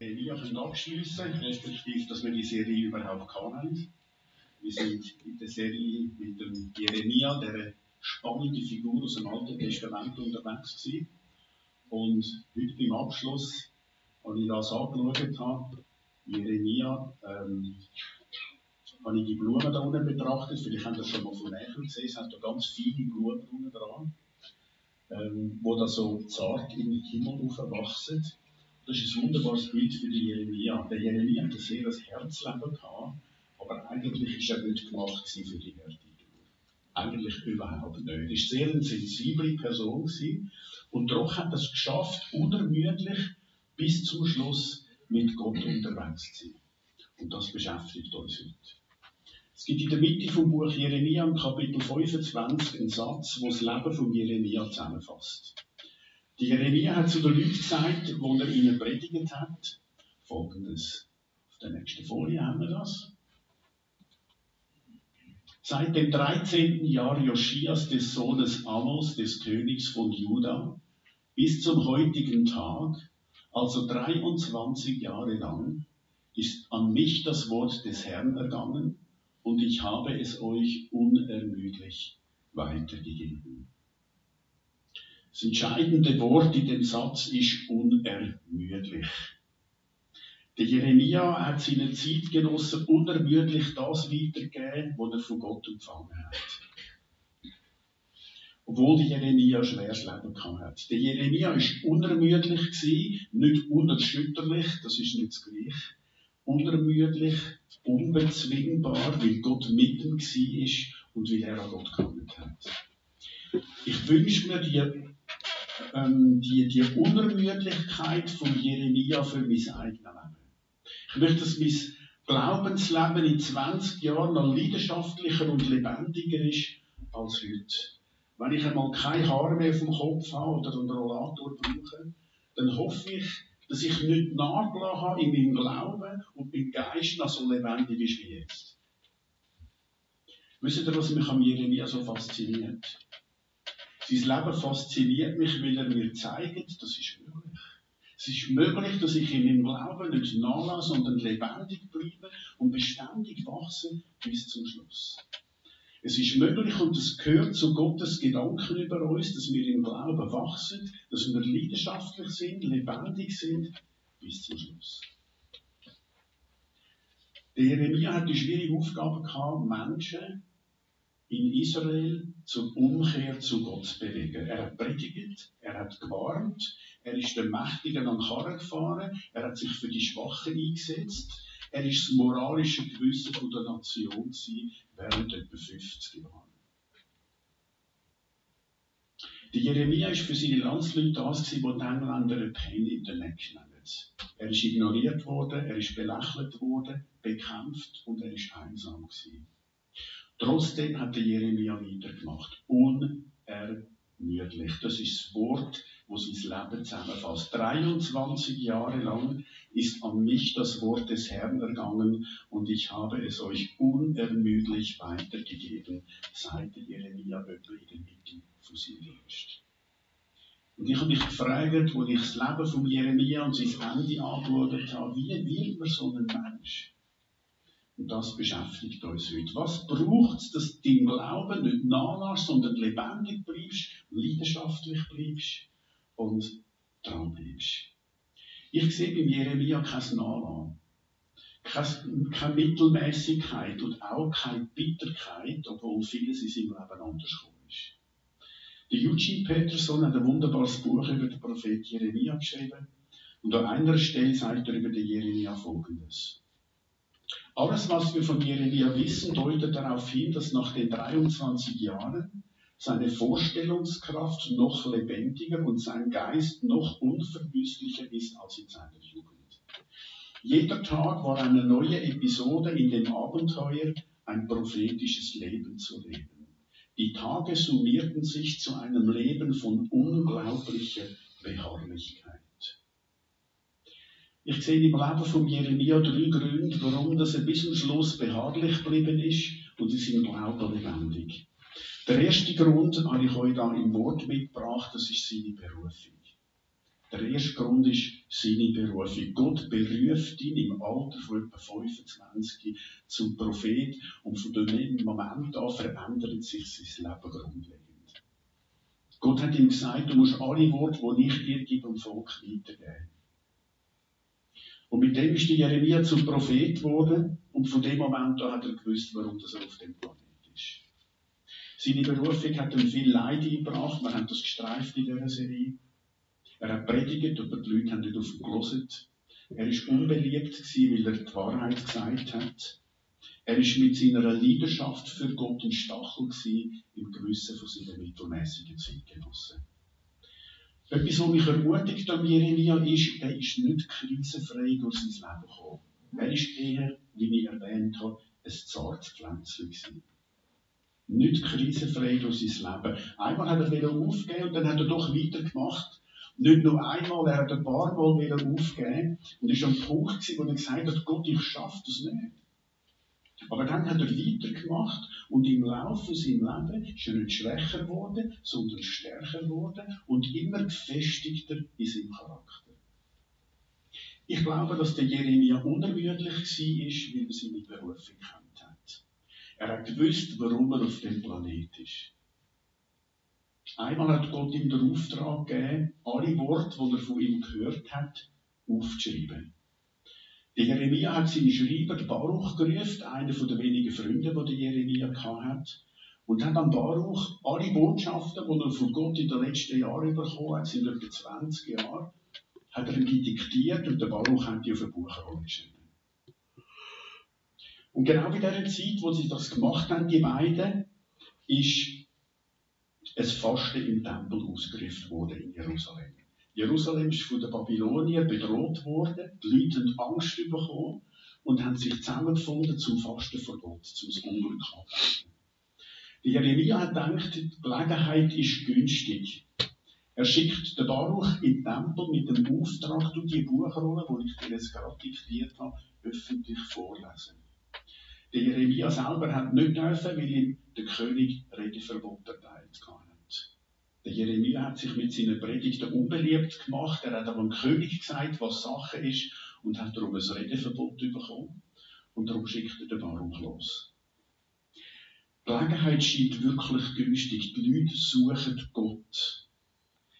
Elia können abschließen, respektive, dass wir die Serie überhaupt haben. Wir sind in der Serie mit dem Jeremia, der spannende Figur aus dem Alten Testament unterwegs gewesen. Und heute beim Abschluss, als ich das angeschaut habe, Jeremia, ähm, habe ich die Blumen da unten betrachtet. Vielleicht habt ihr das schon mal von näher gesehen. Es hat da ganz viele Blumen unten dran, ähm, wo da so zart in den Himmel aufwachsen. Das ist ein wunderbares Bild für die Jeremia. Der Jeremia hat ein sehr Herzleben gehabt, aber eigentlich war er nicht gemacht für die Erde. Eigentlich überhaupt nicht. Er war sehr eine sensible Person gewesen, und doch hat er es geschafft, unermüdlich bis zum Schluss mit Gott unterwegs zu sein. Und das beschäftigt uns heute. Es gibt in der Mitte vom Buch Jeremia im Kapitel 25 einen Satz, wo das Leben von Jeremia zusammenfasst. Die Jeremia hat zu den Leuten gesagt, wo er ihnen predigt hat, folgendes. Auf der nächsten Folie haben wir das. Seit dem 13. Jahr Joschias des Sohnes Amos, des Königs von Juda, bis zum heutigen Tag, also 23 Jahre lang, ist an mich das Wort des Herrn ergangen und ich habe es euch unermüdlich weitergegeben. Das entscheidende Wort in dem Satz ist unermüdlich. Der Jeremia hat seinen Zeitgenossen unermüdlich das weitergegeben, was er von Gott empfangen hat. Obwohl der Jeremia ein schweres Leben hat. Der Jeremia war unermüdlich nicht unerschütterlich, das ist nicht das Gleiche. Unermüdlich, unbezwingbar, weil Gott mit ihm war und weil er an Gott gehandelt hat. Ich wünsche mir die, ähm, die, die Unermüdlichkeit von Jeremia für mein eigenes Leben. Ich möchte, dass mein Glaubensleben in 20 Jahren noch leidenschaftlicher und lebendiger ist als heute. Wenn ich einmal kein Haar mehr vom Kopf habe oder einen Rollator brauche, dann hoffe ich, dass ich nicht nachgelassen habe in meinem Glauben und mein Geist noch so lebendig ist wie jetzt. Wisst ihr, was mich an Jeremia so fasziniert? Sein Leben fasziniert mich, weil er mir zeigt, das ist möglich. Es ist möglich, dass ich in meinem Glauben nicht nachlasse, sondern lebendig bleibe und beständig wachse bis zum Schluss. Es ist möglich und es gehört zu Gottes Gedanken über uns, dass wir im Glauben wachsen, dass wir leidenschaftlich sind, lebendig sind bis zum Schluss. Der Jeremia hat die schwierige Aufgabe gehabt, Menschen in Israel zur Umkehr zu Gott bewegen. Er hat predigt, er hat gewarnt, er ist den Mächtigen an Karren gefahren, er hat sich für die Schwachen eingesetzt, er ist das moralische Gewissen der Nation gewesen, während etwa 50 Jahren. Der Jeremia war für seine Landsleute das, was die Engländer ein Pain in the Neck nennen. Er ist ignoriert worden, er ist belächelt worden, bekämpft und er ist einsam gewesen. Trotzdem hat der Jeremia weitergemacht. Unermüdlich. Das ist das Wort, das sein Leben zusammenfasst. 23 Jahre lang ist an mich das Wort des Herrn ergangen und ich habe es euch unermüdlich weitergegeben, seit Jeremia etwa in der Mitte von seinem Dienst. Und ich habe mich gefragt, als ich das Leben von Jeremia und sein Ende angeschaut habe, wie wird man so ein Mensch? Und das beschäftigt uns heute. Was braucht es, dass du dein Glauben nicht nachlässt, sondern lebendig bleibst, leidenschaftlich bleibst und dran bleibst? Ich sehe beim Jeremia kein Nachlassen. Keine, keine Mittelmäßigkeit und auch keine Bitterkeit, obwohl vieles in seinem Leben anders ist. Der Eugene Peterson hat ein wunderbares Buch über den Prophet Jeremia geschrieben. Und an einer Stelle sagt er über den Jeremia folgendes. Alles, was wir von Jeremia wissen, deutet darauf hin, dass nach den 23 Jahren seine Vorstellungskraft noch lebendiger und sein Geist noch unverwüstlicher ist als in seiner Jugend. Jeder Tag war eine neue Episode in dem Abenteuer, ein prophetisches Leben zu leben. Die Tage summierten sich zu einem Leben von unglaublicher Beharrlichkeit. Ich sehe im Leben von Jeremia drei Gründe, warum er bis zum Schluss beharrlich geblieben ist und in seinem Glauben lebendig. Der erste Grund habe ich euch da im Wort mitgebracht, das ist seine Berufung. Der erste Grund ist seine Berufung. Gott beruft ihn im Alter von etwa 25 zum Prophet und von dem Moment an verändert sich sein Leben grundlegend. Gott hat ihm gesagt, du musst alle Worte, die ich dir gebe, dem Volk weitergeben. Und mit dem ist der Jeremia zum Prophet geworden und von dem Moment an hat er gewusst, warum er auf dem Planet ist. Seine Berufung hat ihm viel Leid eingebracht, wir haben das gestreift in dieser Serie. Er hat predigt, aber die Leute haben nicht auf ihn gelesen. Er war unbeliebt, weil er die Wahrheit gesagt hat. Er war mit seiner Leidenschaft für Gott ein Stachel im Gewissen von seinen mittelmäßigen Zeitgenossen. Etwas, was mich ermutigt an Jeremia ist, er ist nicht krisenfrei durch sein Leben gekommen. Er ist eher, wie ich erwähnt habe, ein zartes Pflänzchen gewesen. Nicht krisenfrei durch sein Leben. Einmal hat er wieder aufgegeben und dann hat er doch weitergemacht. Nicht nur einmal, er hat ein paar Mal wieder aufgegeben und ist am Punkt wo er gesagt hat, Gott, ich schaffe das nicht. Aber dann hat er weitergemacht und im Laufe seines Lebens ist er nicht schwächer geworden, sondern stärker geworden und immer gefestigter in seinem Charakter. Ich glaube, dass der Jeremia unermüdlich war, weil er seine Berufung kennt hat. Er hat gewusst, warum er auf dem Planet ist. Einmal hat Gott ihm den Auftrag gegeben, alle Worte, die er von ihm gehört hat, aufzuschreiben. Der Jeremia hat seinen Schreiber Baruch gerufen, einer der wenigen Freunde, die der Jeremia hat, und hat an Baruch alle Botschaften, die er von Gott in den letzten Jahren bekommen hat, sind etwa 20 Jahre, hat er ihm diktiert und der Baruch hat die auf ein Buch geschrieben. Und genau in dieser Zeit, wo sie das gemacht haben, die beiden, ist ein Fasten im Tempel ausgerufen worden in Jerusalem. Jerusalem ist von den Babyloniern bedroht worden, die Leute haben Angst bekommen und haben sich zusammengefunden zum Fasten vor Gott, zum Unglück abwenden. Jeremia gedacht, die Gelegenheit ist günstig. Er schickt den Baruch in den Tempel mit dem Auftrag, du die Buchrolle, die ich dir jetzt gerade diktiert habe, öffentlich vorlesen. Der Jeremia selber hat nicht dürfen, weil ihm der König Redeverbot erteilt hat. Der Jeremia hat sich mit seinen Predigten unbeliebt gemacht. Er hat aber dem König gesagt, was Sache ist und hat darum ein Redeverbot bekommen. Und darum schickt er den Baruch los. Die Gelegenheit scheint wirklich günstig. Die Leute suchen Gott.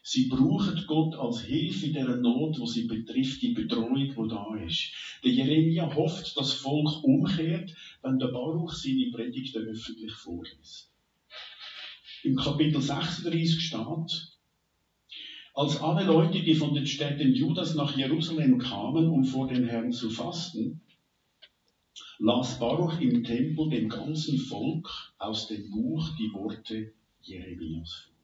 Sie brauchen Gott als Hilfe in dieser Not, wo sie betrifft, die Bedrohung, die da ist. Der Jeremia hofft, dass das Volk umkehrt, wenn der Baruch seine Predigten öffentlich vorliest im Kapitel 36 steht, als alle Leute, die von den Städten Judas nach Jerusalem kamen, um vor den Herrn zu fasten, las Baruch im Tempel dem ganzen Volk aus dem Buch die Worte Jeremias vor.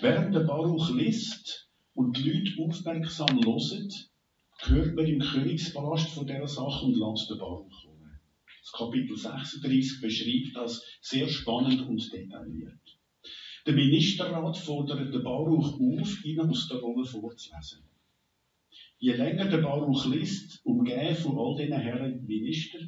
Während der Baruch liest und die Leute aufmerksam hören, hört man im Königspalast von dieser Sache und lässt den Baruch das Kapitel 36 beschreibt das sehr spannend und detailliert. Der Ministerrat fordert den Baruch auf, ihn aus der Rolle vorzulesen. Je länger der Baruch liest, umgeben von all diesen Herren Minister,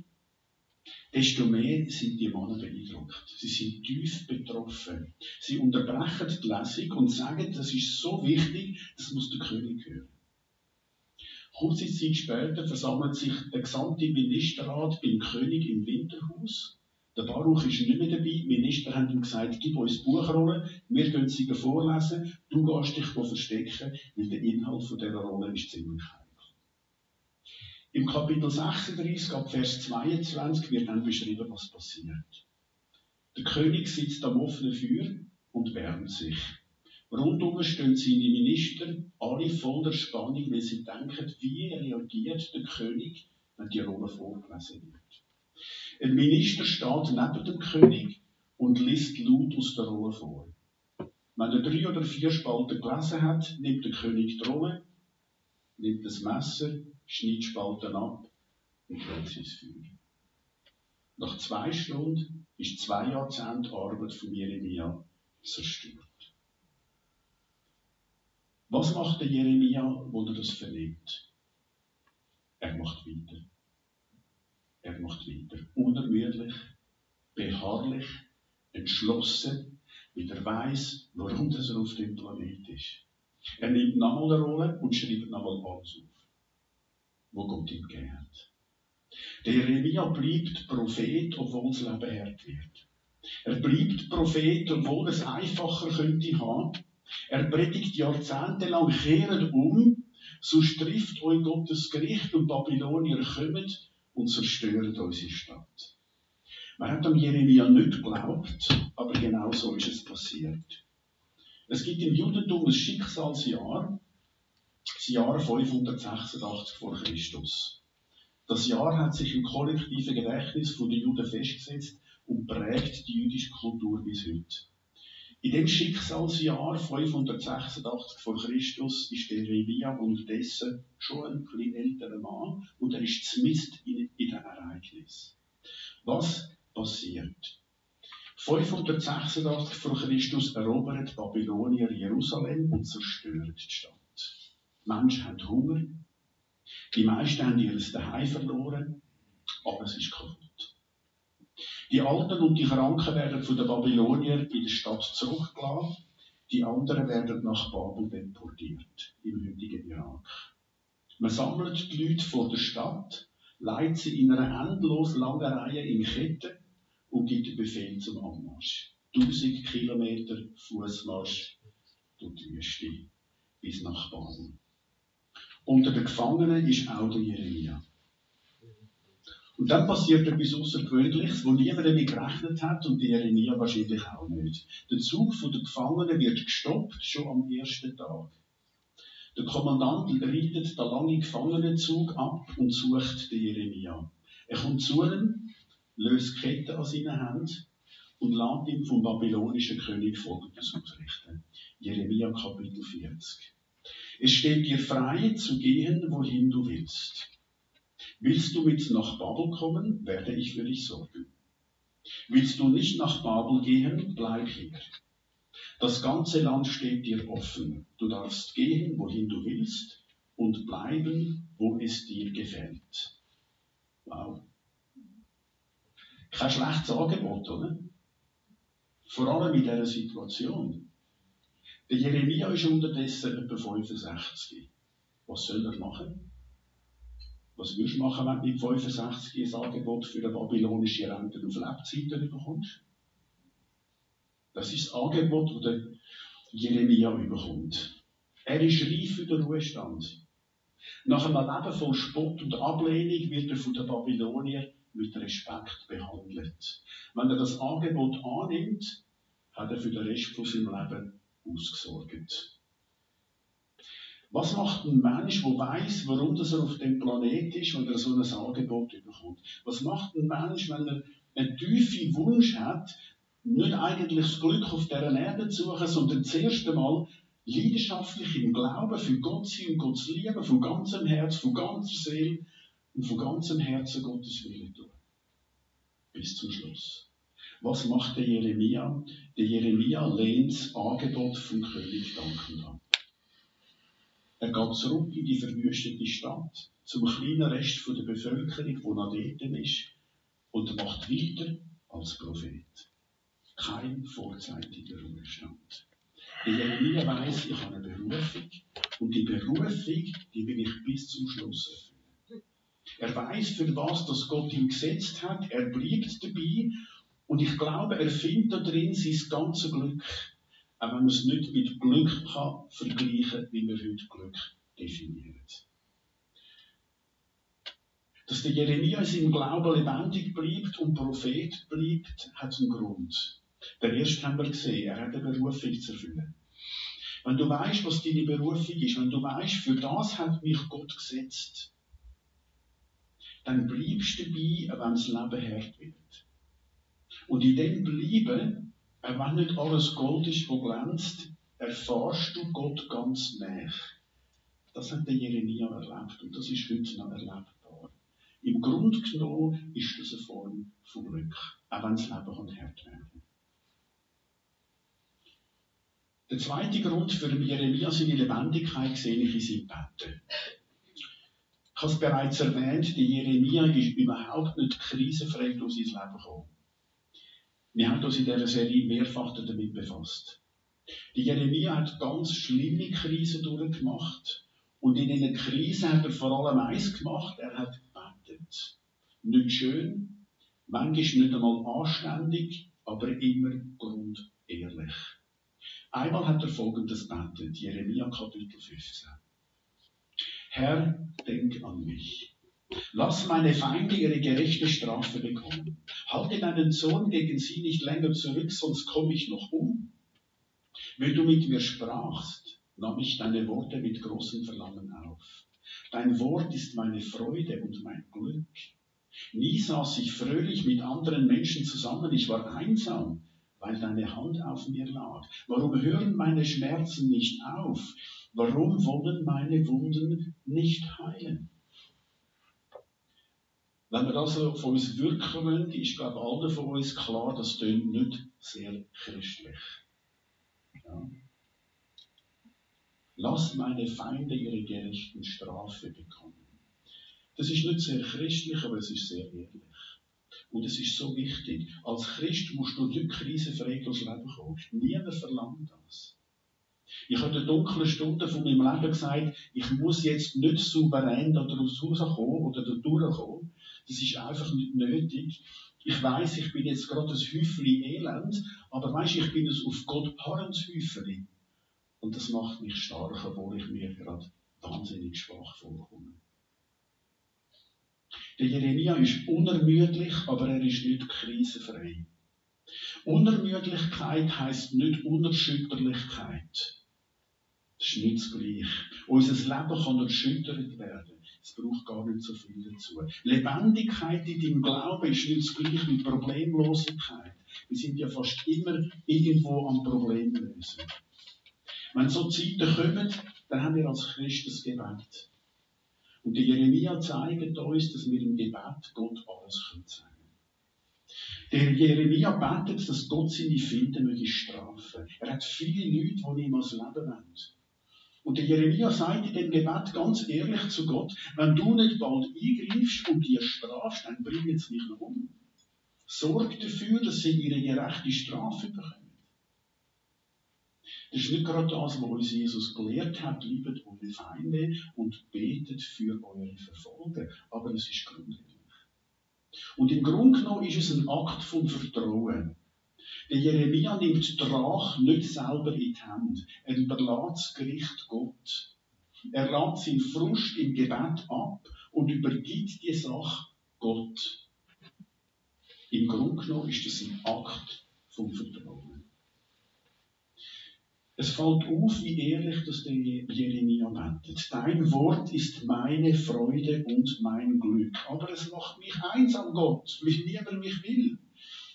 desto mehr sind die Männer beeindruckt. Sie sind tief betroffen. Sie unterbrechen die Lesung und sagen, das ist so wichtig, das muss der König hören. Kurze Zeit später versammelt sich der gesamte Ministerrat beim König im Winterhaus. Der Baruch ist nicht mehr dabei. Die Minister haben ihm gesagt, gib uns Buchrollen, wir können sie vorlesen, du gehst dich verstecken, weil der Inhalt dieser Rolle ist ziemlich heikel. Im Kapitel 36, ab Vers 22, wird dann beschrieben, was passiert. Der König sitzt am offenen Feuer und wärmt sich. Rundum stehen seine Minister, alle voller Spannung, weil sie denken, wie reagiert der König, wenn die Rolle vorgelesen wird. Ein Minister steht neben dem König und liest laut aus der Rolle vor. Wenn er drei oder vier Spalten gelesen hat, nimmt der König die Rolle, nimmt das Messer, schneidet Spalten ab und lädt sein Feuer. Nach zwei Stunden ist zwei Jahrzehnte Arbeit von Jeremia zerstört. Was macht der Jeremia, wo er das vernimmt? Er macht weiter. Er macht weiter. Unermüdlich, beharrlich, entschlossen, weil er weiß, warum er auf dem Planet ist. Er nimmt nochmal eine Rolle und schreibt nochmal alles auf, wo Gott ihm hat. Der Jeremia bleibt Prophet, obwohl das Leben hart wird. Er bleibt Prophet, obwohl es einfacher könnte haben. Er predigt jahrzehntelang, kehret um, sonst trifft euch Gottes Gericht und Babylonier kommen und zerstören unsere Stadt. Man hat am Jeremia nicht geglaubt, aber genau so ist es passiert. Es gibt im Judentum ein Schicksalsjahr, das Jahr 586 vor Christus. Das Jahr hat sich im kollektiven Gedächtnis der Juden festgesetzt und prägt die jüdische Kultur bis heute. In dem Schicksalsjahr 586 vor Christus ist der Jeremia unterdessen schon ein bisschen älterer Mann und er ist zumindest in, in dem Ereignis. Was passiert? 586 vor Christus erobert Babylonier Jerusalem und zerstört die Stadt. Die Menschen haben Hunger, die meisten haben ihr Daheim verloren, aber es ist kaputt. Die Alten und die Kranken werden von den Babyloniern in der Stadt zurückgelassen. Die anderen werden nach Babel deportiert, im heutigen Irak. Man sammelt die Leute vor der Stadt, leitet sie in einer endlos langen Reihe in Ketten und gibt den Befehl zum Anmarsch. 1000 Kilometer Fußmarsch durch die Wüste bis nach Babel. Unter den Gefangenen ist auch der Jeremia. Und dann passiert etwas Außergewöhnliches, wo niemand damit gerechnet hat und die Jeremia wahrscheinlich auch nicht. Der Zug der Gefangenen wird gestoppt, schon am ersten Tag. Der Kommandant reitet den langen Gefangenenzug ab und sucht den Jeremia. Er kommt zu ihm, löst Ketten an seinen Händen und lässt ihm vom babylonischen König Folgendes ausrichten. Jeremia Kapitel 40. Es steht dir frei zu gehen, wohin du willst. Willst du mit nach Babel kommen, werde ich für dich sorgen. Willst du nicht nach Babel gehen, bleib hier. Das ganze Land steht dir offen. Du darfst gehen, wohin du willst, und bleiben, wo es dir gefällt. Wow. Kein schlechtes Angebot, oder? Vor allem in dieser Situation. Der Jeremia ist unterdessen etwa 65. Was soll er machen? Was würdest du machen, wenn du mit 65 ein Angebot für eine babylonische Rente auf Lebzeiten bekommst? Das ist das Angebot, das Jeremia bekommt. Er ist reif für den Ruhestand. Nach einem Leben von Spott und Ablehnung wird er von den Babyloniern mit Respekt behandelt. Wenn er das Angebot annimmt, hat er für den Rest von seinem Leben ausgesorgt. Was macht ein Mensch, der weiß, warum er auf dem Planet ist, wenn er so ein Angebot bekommt? Was macht ein Mensch, wenn er einen tiefen Wunsch hat, nicht eigentlich das Glück auf dieser Erde zu suchen, sondern zuerst einmal leidenschaftlich im Glauben für Gott sein und Gott zu lieben, von ganzem Herz, von ganzer Seele und von ganzem Herzen Gottes Willen tun. Bis zum Schluss. Was macht der Jeremia? Der Jeremia lehnt das Angebot vom König dankend an. Er geht zurück in die verwüstete Stadt, zum kleinen Rest der Bevölkerung, die noch dort ist, und macht weiter als Prophet. Kein vorzeitiger Ruhestand. Der Jeremia weiss, ich habe eine Berufung, und die Berufung, die will ich bis zum Schluss erfüllen. Er weiß, für was das Gott ihm gesetzt hat, er bleibt dabei, und ich glaube, er findet da drin sein ganzes Glück auch wenn man es nicht mit Glück kann vergleichen wie wir heute Glück definieren. Dass der Jeremia in seinem Glauben lebendig bleibt und Prophet bleibt, hat einen Grund. Der erste haben wir gesehen, er hat eine Berufung zu erfüllen. Wenn du weißt, was deine Berufung ist, wenn du weißt, für das hat mich Gott gesetzt, dann bleibst du dabei, wenn das Leben hart wird. Und in dem Bleiben wenn nicht alles Gold ist, wo glänzt, erfahrst du Gott ganz nah. Das hat der Jeremia erlebt und das ist heute noch erlebbar. Im Grunde genommen ist das eine Form von Glück, auch wenn das Leben kann hart werden Der zweite Grund für Jeremia seine Lebendigkeit sehe ich in seinem Betten. Ich habe es bereits erwähnt, die Jeremia ist überhaupt nicht krisenfrei durch sein Leben gekommen. Wir haben uns in dieser Serie mehrfach damit befasst. Die Jeremia hat ganz schlimme Krisen durchgemacht. Und in einer Krise hat er vor allem eins gemacht, er hat gebetet. Nicht schön, manchmal nicht einmal anständig, aber immer grundehrlich. Einmal hat er folgendes betet, Jeremia Kapitel 15. Herr, denk an mich. Lass meine Feinde ihre gerechte Strafe bekommen. Halte deinen Sohn gegen sie nicht länger zurück, sonst komme ich noch um. Wenn du mit mir sprachst, nahm ich deine Worte mit großem Verlangen auf. Dein Wort ist meine Freude und mein Glück. Nie saß ich fröhlich mit anderen Menschen zusammen, ich war einsam, weil deine Hand auf mir lag. Warum hören meine Schmerzen nicht auf? Warum wollen meine Wunden nicht heilen? Wenn wir das also von uns wirken wollen, ist, glaube ich, allen von uns klar, das tönt nicht sehr christlich. Ja. Lass meine Feinde ihre gerechten Strafe bekommen. Das ist nicht sehr christlich, aber es ist sehr ehrlich. Und es ist so wichtig. Als Christ musst du nicht krisenfrei durchs Leben kommen. Niemand verlangt das. Ich habe in dunklen Stunden von meinem Leben gesagt, ich muss jetzt nicht souverän daraus rauskommen oder da durchkommen. Das ist einfach nicht nötig. Ich weiß, ich bin jetzt gerade ein Häufchen Elend, aber weißt, ich bin es auf Gott harrens Häufchen. Und das macht mich stark, obwohl ich mir gerade wahnsinnig schwach vorkomme. Der Jeremia ist unermüdlich, aber er ist nicht krisenfrei. Unermüdlichkeit heißt nicht Unerschütterlichkeit. Das ist nicht das Gleiche. Unser Leben kann erschüttert werden. Es braucht gar nicht so viel dazu. Lebendigkeit in deinem Glauben ist nicht das Gleiche wie Problemlosigkeit. Wir sind ja fast immer irgendwo am Problem lösen. Wenn so Zeiten kommen, dann haben wir als Christen das Gebet. Und die Jeremia zeigt uns, dass wir im Gebet Gott alles können sagen Der Jeremia betet, dass Gott seine Finden möge strafen. Er hat viele Leute, die ihm als Leben wollen. Und der Jeremia sagt in dem Gebet ganz ehrlich zu Gott, wenn du nicht bald eingreifst und dir strafst, dann bringen sie mich noch um. Sorg dafür, dass sie ihre gerechte Strafe bekommen. Das ist nicht gerade das, was uns Jesus gelehrt hat, liebet eure Feinde und betet für eure Verfolger. Aber es ist grundlegend. Und im Grunde genommen ist es ein Akt von Vertrauen. Der Jeremia nimmt die Drache nicht selber in die Hand. Er überlässt das Gericht Gott. Er lässt seinen Frust im Gebet ab und übergibt die Sache Gott. Im Grunde genommen ist das ein Akt vom Vertrauen. Es fällt auf, wie ehrlich das der Jeremia betet. Dein Wort ist meine Freude und mein Glück. Aber es macht mich einsam, Gott, weil niemand mich will.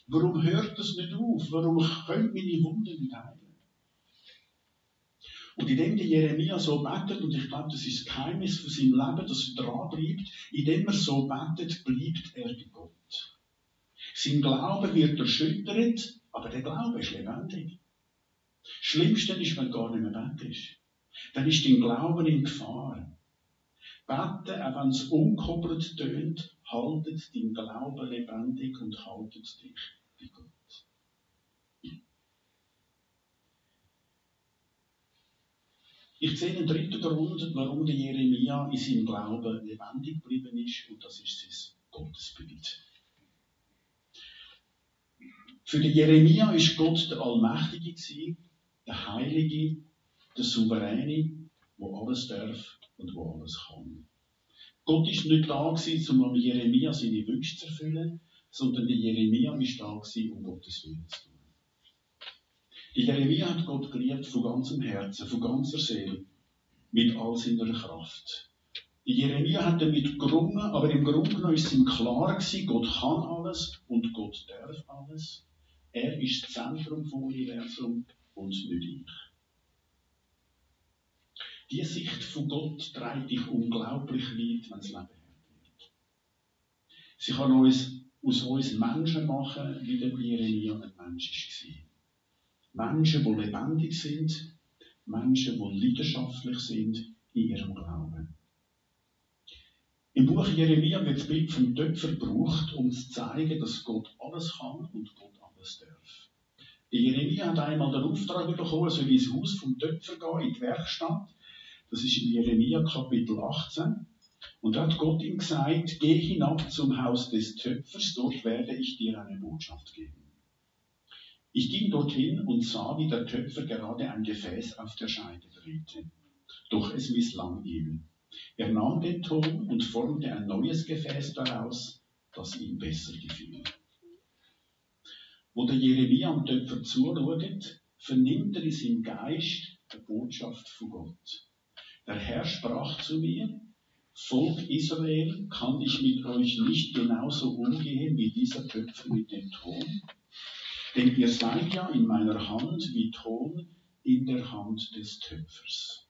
Warum hört das nicht auf? Warum können meine Wunden nicht heilen? Und indem der Jeremia so betet, und ich glaube, das ist das Geheimnis von seinem Leben, dass er dran bleibt, indem er so betet, bleibt er bei Gott. Sein Glaube wird erschüttert, aber der Glaube ist lebendig. Schlimmste ist, wenn gar nicht mehr betest. Dann ist dein Glauben in Gefahr. Beten, auch wenn es unkoppelt tönt, haltet dein Glauben lebendig und haltet dich bei Gott. Ich sehe einen dritten Grund, warum der Jeremia in seinem Glauben lebendig geblieben ist, und das ist sein Gottesbild. Für den Jeremia ist Gott der Allmächtige gewesen, der Heilige, der Souveräne, wo alles darf und wo alles kann. Gott ist nicht da gewesen, um Jeremia seine Wünsche zu erfüllen, sondern der Jeremia ist da gewesen, um Gottes Willen zu tun. Der Jeremia hat Gott geliebt von ganzem Herzen, von ganzer Seele, mit all seiner Kraft. Der Jeremia hat damit gerungen, aber im Grunde genommen ist ihm klar gewesen, Gott kann alles und Gott darf alles. Er ist das Zentrum vom Universum und nicht ich. Die Sicht von Gott treibt dich unglaublich weit, wenn das Leben hart wird. Sie kann uns, aus uns Menschen machen, wie der Jeremia ein Mensch war. Menschen, die lebendig sind, Menschen, die leidenschaftlich sind in ihrem Glauben. Im Buch Jeremia wird das Bild vom Töpfer gebraucht, um zu zeigen, dass Gott alles kann und Gott alles darf. Der Jeremia hat einmal den Auftrag bekommen, soll ins Haus vom Töpfer gehen, in die Werkstatt. Das ist in Jeremia Kapitel 18. Und da hat Gott ihm gesagt, geh hinab zum Haus des Töpfers, dort werde ich dir eine Botschaft geben. Ich ging dorthin und sah, wie der Töpfer gerade ein Gefäß auf der Scheide drehte. Doch es misslang ihm. Er nahm den Ton und formte ein neues Gefäß daraus, das ihm besser gefiel. Wo der Jeremia am Töpfer zuschaut, vernimmt er es im Geist der Botschaft von Gott. Der Herr sprach zu mir, Volk Israel, kann ich mit euch nicht genauso umgehen wie dieser Töpfer mit dem Ton? Denn ihr seid ja in meiner Hand wie Ton in der Hand des Töpfers.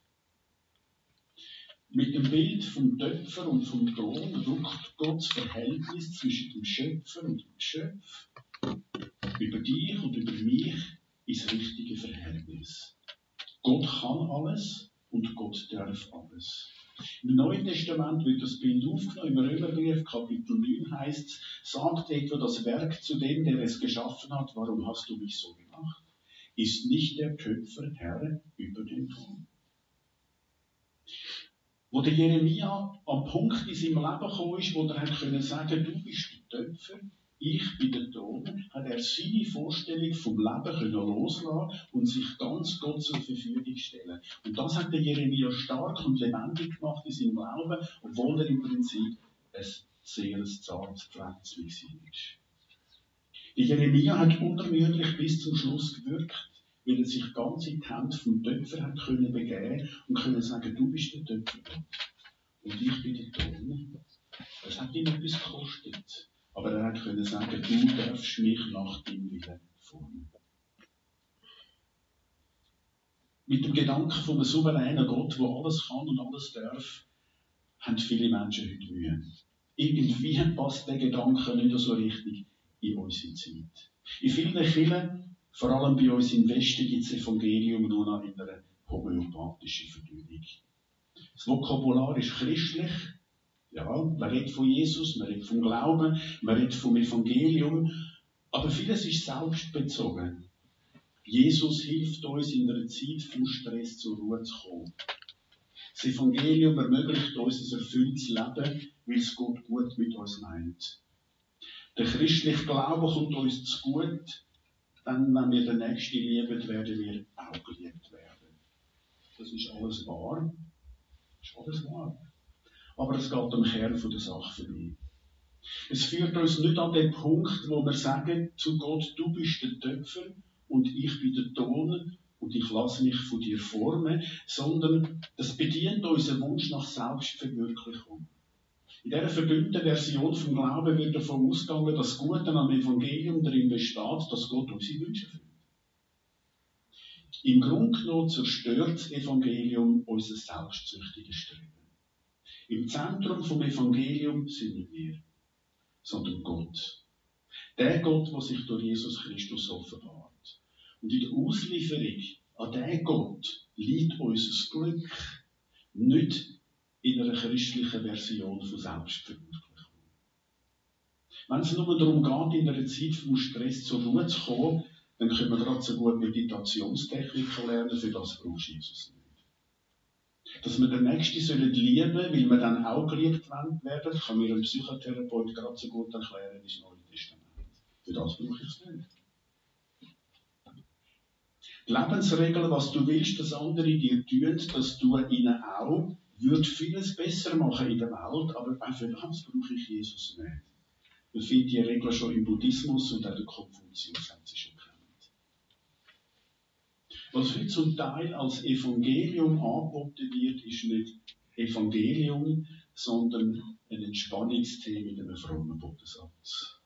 Mit dem Bild vom Töpfer und vom Ton rückt Gottes Verhältnis zwischen dem Schöpfer und dem Geschöpf über dich und über mich ins richtige Verhältnis. Gott kann alles und Gott darf alles. Im Neuen Testament wird das Bild aufgenommen. Im Römerbrief, Kapitel 9 heißt es, sagt etwa das Werk zu dem, der es geschaffen hat, warum hast du mich so gemacht? Ist nicht der Töpfer Herr über den Ton? Wo der Jeremia am Punkt in seinem Leben gekommen ist, wo er hat können sagen, du bist der Töpfer, ich bin der Ton, hat er seine Vorstellung vom Leben können loslassen und sich ganz Gott zur Verfügung stellen. Und das hat der Jeremia stark und lebendig gemacht in seinem Glauben, obwohl er im Prinzip ein sehr zartes Pflänzchen war. Der Jeremia hat unermüdlich bis zum Schluss gewirkt, weil er sich ganz in die Hände vom Töpfer hat können begeben und können sagen, du bist der Töpfer und ich bin der Ton. Das hat ihm etwas gekostet. Aber er hat können sagen, du darfst mich nach deinem Willen formen. Mit dem Gedanken von einem souveränen Gott, der alles kann und alles darf, haben viele Menschen heute Mühe. Irgendwie passt der Gedanke nicht so richtig in unsere Zeit. In vielen Kirchen, vor allem bei uns im Westen, gibt das Evangelium nur noch in einer homöopathischen Verdünnung. Das Vokabular ist christlich, ja, man redet von Jesus, man redet vom Glauben, man redet vom Evangelium, aber vieles ist selbstbezogen. Jesus hilft uns in einer Zeit von Stress zur Ruhe zu kommen. Das Evangelium ermöglicht uns ein erfülltes Leben, weil es Gott gut mit uns meint. Der christliche Glaube kommt uns zu gut, dann, wenn wir den Nächsten lieben, werden wir auch geliebt werden. Das ist alles wahr. Das ist alles wahr aber es geht am Kern der Sache vorbei. Es führt uns nicht an den Punkt, wo wir sagen zu Gott, du bist der Töpfer und ich bin der Ton und ich lasse mich von dir formen, sondern das bedient unseren Wunsch nach Selbstverwirklichung. In dieser verdünnten Version vom Glauben wird davon ausgegangen, dass das Gute am Evangelium darin besteht, dass Gott unsere Wünsche erfüllt. Im Grunde genommen zerstört das Evangelium unser selbstsüchtiges Streben. Im Zentrum vom Evangelium sind nicht wir, sondern Gott. Der Gott, der sich durch Jesus Christus offenbart. Und in der Auslieferung an diesen Gott liegt unser Glück nicht in einer christlichen Version von Selbstverwirklichung. Wenn es nur darum geht, in einer Zeit vom Stress zur Ruhe zu kommen, dann können wir gerade so gut Meditationstechniken lernen, für das braucht Jesus nicht. Dass wir den Nächsten sollen lieben, weil wir dann auch geliebt werden, kann mir ein Psychotherapeut gerade so gut erklären, ist Neue Testament. Für das brauche ich es nicht. Die Lebensregel, was du willst, dass andere dir tun, dass du ihnen auch, würde vieles besser machen in der Welt, aber auch für das brauche ich Jesus nicht. Wir finden die Regel schon im Buddhismus und auch der Konfuzius hat sie schon was heute zum Teil als Evangelium angeboten wird, ist nicht Evangelium, sondern ein Entspannungstee mit einem frommen Bodensatz.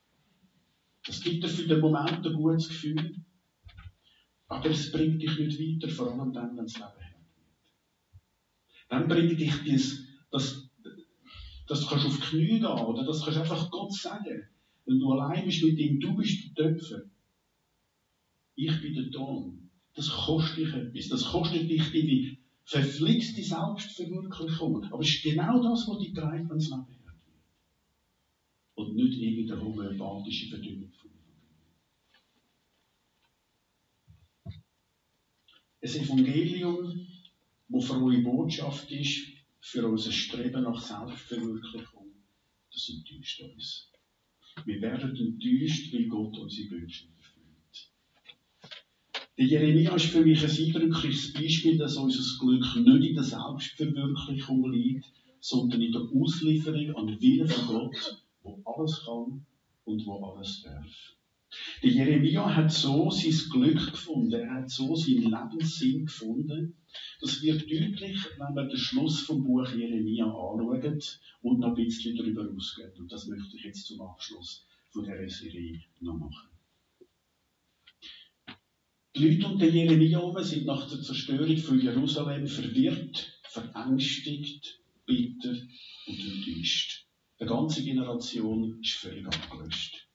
Das gibt dir für den Moment ein gutes Gefühl, aber es bringt dich nicht weiter, vor allem dann, wenn das Leben hart. Dann bringt dich das, das, das kannst du auf die Knie gehen, oder das kannst du einfach Gott sagen. Wenn du allein bist mit ihm, du bist der Töpfer. Ich bin der Ton. Das kostet dich etwas. Das kostet dich deine verflixte Selbstverwirklichung. Aber es ist genau das, was dich treibt, wenn es Leben wird. Und nicht irgendeine homöopathische Verdünnung von Ein Evangelium, das frohe Botschaft ist für unser Streben nach Selbstverwirklichung, das enttäuscht uns. Wir werden enttäuscht, weil Gott unsere Wünsche. Der Jeremia ist für mich ein eindrückliches Beispiel, dass unser Glück nicht in der Selbstverwirklichung liegt, sondern in der Auslieferung an den Willen von Gott, wo alles kann und wo alles darf. Der Jeremia hat so sein Glück gefunden, er hat so seinen Lebenssinn gefunden. Das wird deutlich, wenn wir den Schluss vom Buch Jeremia anschauen und noch ein bisschen darüber ausgehen. Und das möchte ich jetzt zum Abschluss von dieser Serie noch machen. Die Leute um den Jeremia sind nach der Zerstörung von Jerusalem verwirrt, verängstigt, bitter und enttäuscht. Eine ganze Generation ist völlig abgelöscht.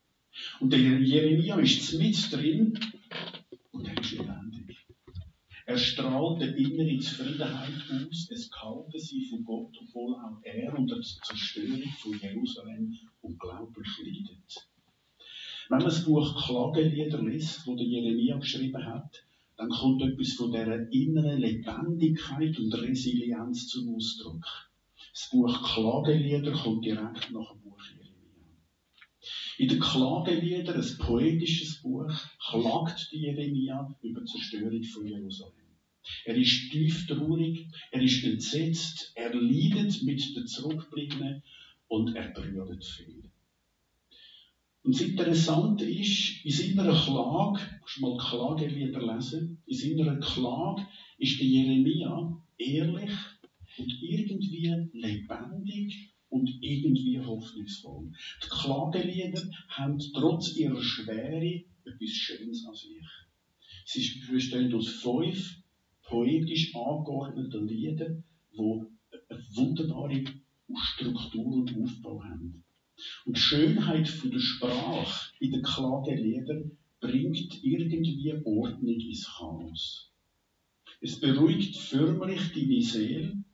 Und der Jeremia ist mit drin und er ist lebendig. Er strahlt eine innere Zufriedenheit aus, es kalte sie von Gott, obwohl auch er unter der Zerstörung von Jerusalem unglaublich leidet. Wenn man das Buch Klagelieder liest, wo der Jeremia geschrieben hat, dann kommt etwas von dieser inneren Lebendigkeit und Resilienz zum Ausdruck. Das Buch Klagelieder kommt direkt nach dem Buch in den Klageliedern, ein poetisches Buch, klagt Jeremia über die Zerstörung von Jerusalem. Er ist tief traurig, er ist entsetzt, er leidet mit den Zurückgebliebenen und er brüllt viel. Und das Interessante ist, in seiner Klage, musst du mal Klagelieder lesen, in seiner Klage ist der Jeremia ehrlich und irgendwie lebendig und irgendwie hoffnungsvoll. Die Klagelieder haben trotz ihrer Schwere etwas Schönes an sich. Sie bestehen aus fünf poetisch angeordneten Liedern, die eine wunderbare Struktur und Aufbau haben. Und die Schönheit der Sprache in den Klageliedern bringt irgendwie Ordnung ins Chaos. Es beruhigt förmlich deine Seele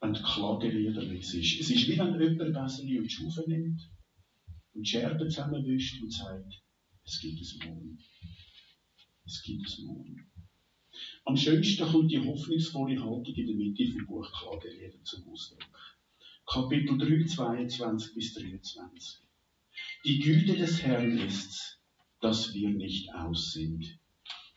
wenn die Klagelieder liest. Es ist wie wenn jemand Besserli und die Schuhe nimmt und die Scherben zusammenwischt und sagt, es gibt es morgen. Es gibt es morgen. Am schönsten kommt die hoffnungsvolle Haltung in der Mitte vom Buch Klagelieder zum Ausdruck. Kapitel 3, 22 bis 23. Die Güte des Herrn ist's, dass wir nicht aus sind.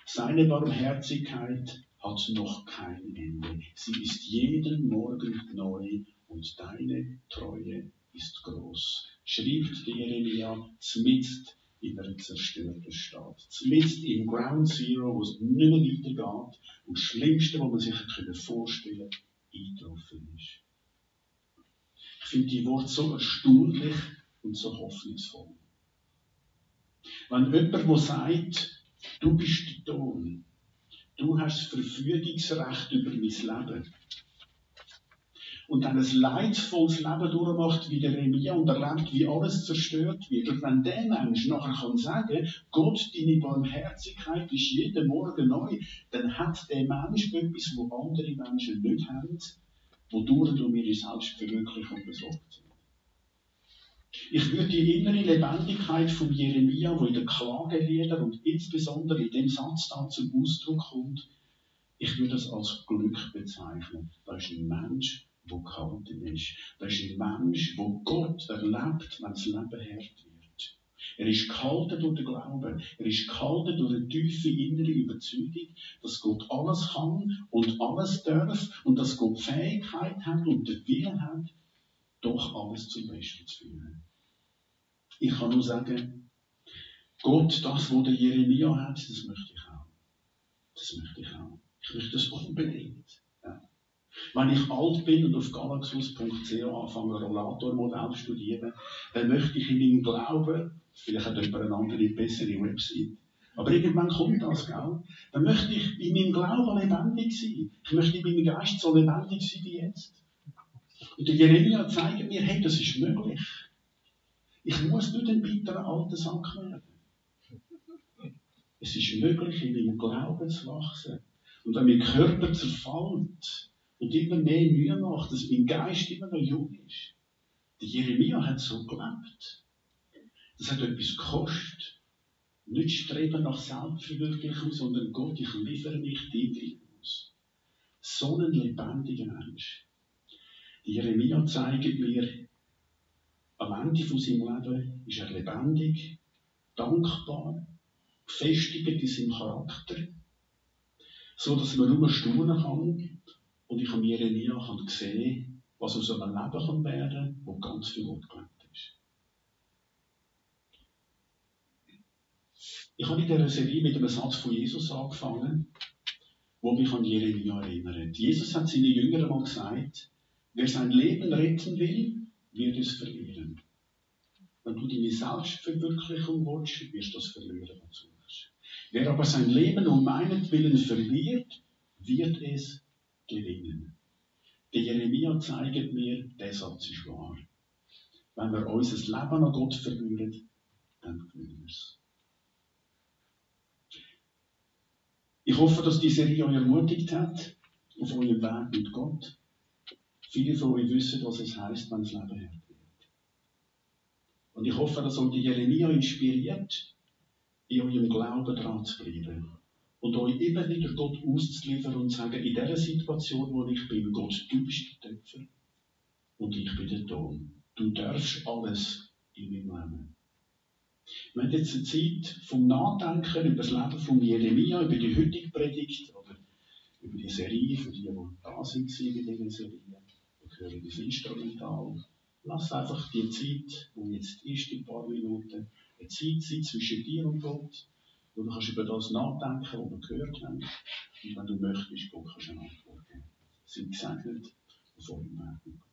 Seine Barmherzigkeit hat noch kein Ende. Sie ist jeden Morgen neu und deine Treue ist groß. Schreibt der Jeremia zmitzt in einer zerstörten Stadt. Zmitzt im Ground Zero, wo es nicht mehr weitergeht und das Schlimmste, was man sich vorstellen konnte, eingetroffen ist. Finde die Worte so erstaunlich und so hoffnungsvoll. Wenn jemand, der sagt, du bist der Ton, Du hast Verfügungsrecht über mein Leben. Und dann ein leidvolles Leben durchmacht wie der Remia und erlebt, wie alles zerstört wird. Und wenn der Mensch nachher kann sagen, Gott, deine Barmherzigkeit ist jeden Morgen neu, dann hat der Mensch etwas, wo andere Menschen nicht haben, wodurch du ihre Selbstverwirklichung besorgt sind. Ich würde die innere Lebendigkeit von Jeremia, wo in den Klageliedern und insbesondere in dem Satz da zum Ausdruck kommt, ich würde das als Glück bezeichnen. Da ist ein Mensch, der gehalten ist. Da ist ein Mensch, der Gott erlebt, wenn das Leben hart wird. Er ist gehalten durch den Glauben. Er ist gehalten durch eine tiefe innere Überzeugung, dass Gott alles kann und alles darf und dass Gott Fähigkeit hat und den Willen hat, doch alles zum Besten zu führen. Ich kann nur sagen, Gott, das, was der Jeremia hat, das möchte ich auch. Das möchte ich auch. Ich möchte das unbedingt. Wenn ich alt bin und auf galaxus.ch anfange, Rollatormodell zu studieren, dann möchte ich in meinem Glauben, vielleicht hat jemand eine andere, bessere Website, aber irgendwann kommt das, gell? Dann möchte ich in meinem Glauben lebendig sein. Ich möchte in meinem Geist so lebendig sein wie jetzt. Und der Jeremia zeigt mir, hey, das ist möglich. Ich muss nicht ein bitterer alter Sack werden. Es ist möglich, in meinem Glauben zu wachsen. Und wenn mein Körper zerfällt und immer mehr Mühe macht, dass mein Geist immer noch jung ist. Der Jeremia hat so gelebt. Das hat etwas gekostet. Nicht streben nach Selbstverwirklichung, sondern Gott, ich liefere mich dir aus. So ein lebendiger Mensch. Die Jeremia zeigt mir, am Ende von seinem Leben ist er lebendig, dankbar, gefestigt in seinem Charakter, so dass man nur staunen kann und ich an Jeremia kann sehen, was aus einem Leben kann werden, wo ganz viel Gott gelebt ist. Ich habe in dieser Serie mit einem Satz von Jesus angefangen, wo mich an Jeremia erinnert. Jesus hat seinen Jüngern mal gesagt, wer sein Leben retten will, wird es verlieren. Wenn du deine Selbstverwirklichung willst, wirst du das verlieren, was. Wer aber sein Leben um meinetwillen verliert, wird es gewinnen. Der Jeremia zeigt mir, der Satz ist wahr. Wenn wir unser Leben an Gott verlieren, dann gewinnen wir es. Ich hoffe, dass diese Serie euch ermutigt hat auf eurem Weg mit Gott. Viele von euch wissen, was es heißt, wenn das Leben hart wird. Und ich hoffe, dass euch die Jeremia inspiriert, in eurem Glauben dran zu bleiben. Und euch immer wieder Gott auszuliefern und zu sagen, in dieser Situation, wo ich bin, Gott, du bist der Töpfer und ich bin der Ton. Du darfst alles in meinem Leben. Wir haben jetzt eine Zeit vom Nachdenken über das Leben von Jeremia, über die heutige Predigt oder über die Serie, für die, die da sind bei dieser Serie hören das Instrumental. Lass einfach die Zeit, die jetzt ist, die paar Minuten, eine Zeit sein zwischen dir und Gott, wo du kannst über das nachdenken, was wir gehört haben. Und wenn du möchtest, Gott kannst eine Antwort geben. Sind gesegnet auf eurem Weg